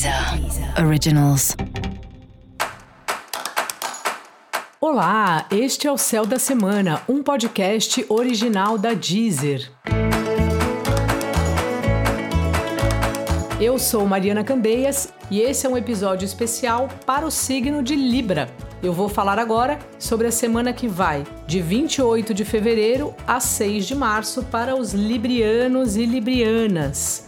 Deezer Originals. Olá, este é o Céu da Semana, um podcast original da Deezer. Eu sou Mariana Candeias e esse é um episódio especial para o signo de Libra. Eu vou falar agora sobre a semana que vai, de 28 de fevereiro a 6 de março, para os librianos e librianas.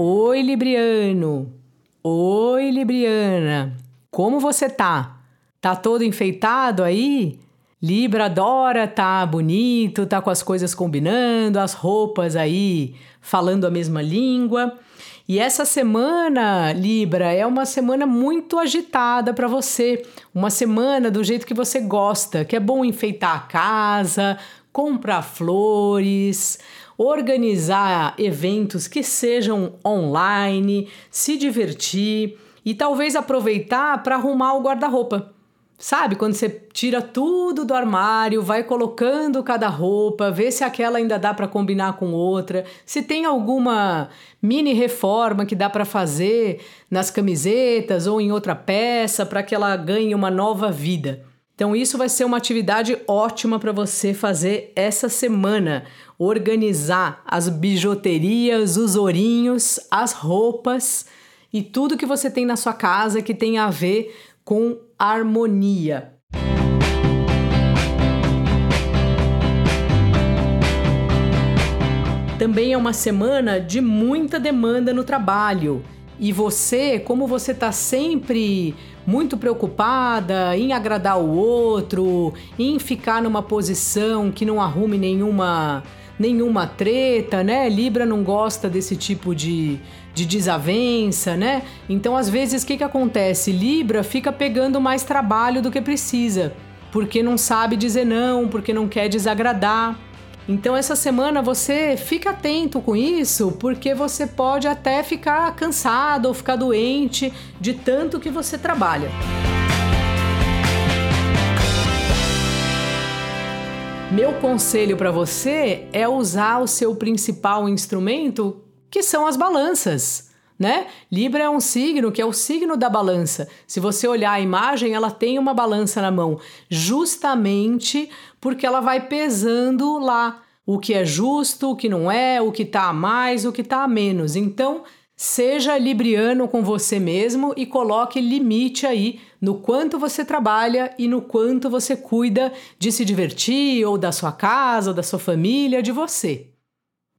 Oi, Libriano! Oi, Libriana! Como você tá? Tá todo enfeitado aí? Libra adora tá bonito, tá com as coisas combinando, as roupas aí falando a mesma língua. E essa semana, Libra, é uma semana muito agitada para você. Uma semana do jeito que você gosta, que é bom enfeitar a casa, comprar flores, organizar eventos que sejam online, se divertir e talvez aproveitar para arrumar o guarda-roupa. Sabe, quando você tira tudo do armário, vai colocando cada roupa, vê se aquela ainda dá para combinar com outra, se tem alguma mini reforma que dá para fazer nas camisetas ou em outra peça para que ela ganhe uma nova vida. Então, isso vai ser uma atividade ótima para você fazer essa semana. Organizar as bijuterias, os ourinhos, as roupas e tudo que você tem na sua casa que tem a ver com harmonia. Também é uma semana de muita demanda no trabalho. E você, como você está sempre muito preocupada em agradar o outro, em ficar numa posição que não arrume nenhuma nenhuma treta, né? Libra não gosta desse tipo de, de desavença, né? Então, às vezes, o que, que acontece? Libra fica pegando mais trabalho do que precisa, porque não sabe dizer não, porque não quer desagradar. Então, essa semana você fica atento com isso, porque você pode até ficar cansado ou ficar doente de tanto que você trabalha. Meu conselho para você é usar o seu principal instrumento, que são as balanças. Né? Libra é um signo que é o signo da balança. Se você olhar a imagem, ela tem uma balança na mão, justamente porque ela vai pesando lá o que é justo, o que não é, o que está a mais, o que está a menos. Então, Seja libriano com você mesmo e coloque limite aí no quanto você trabalha e no quanto você cuida de se divertir ou da sua casa, ou da sua família, de você.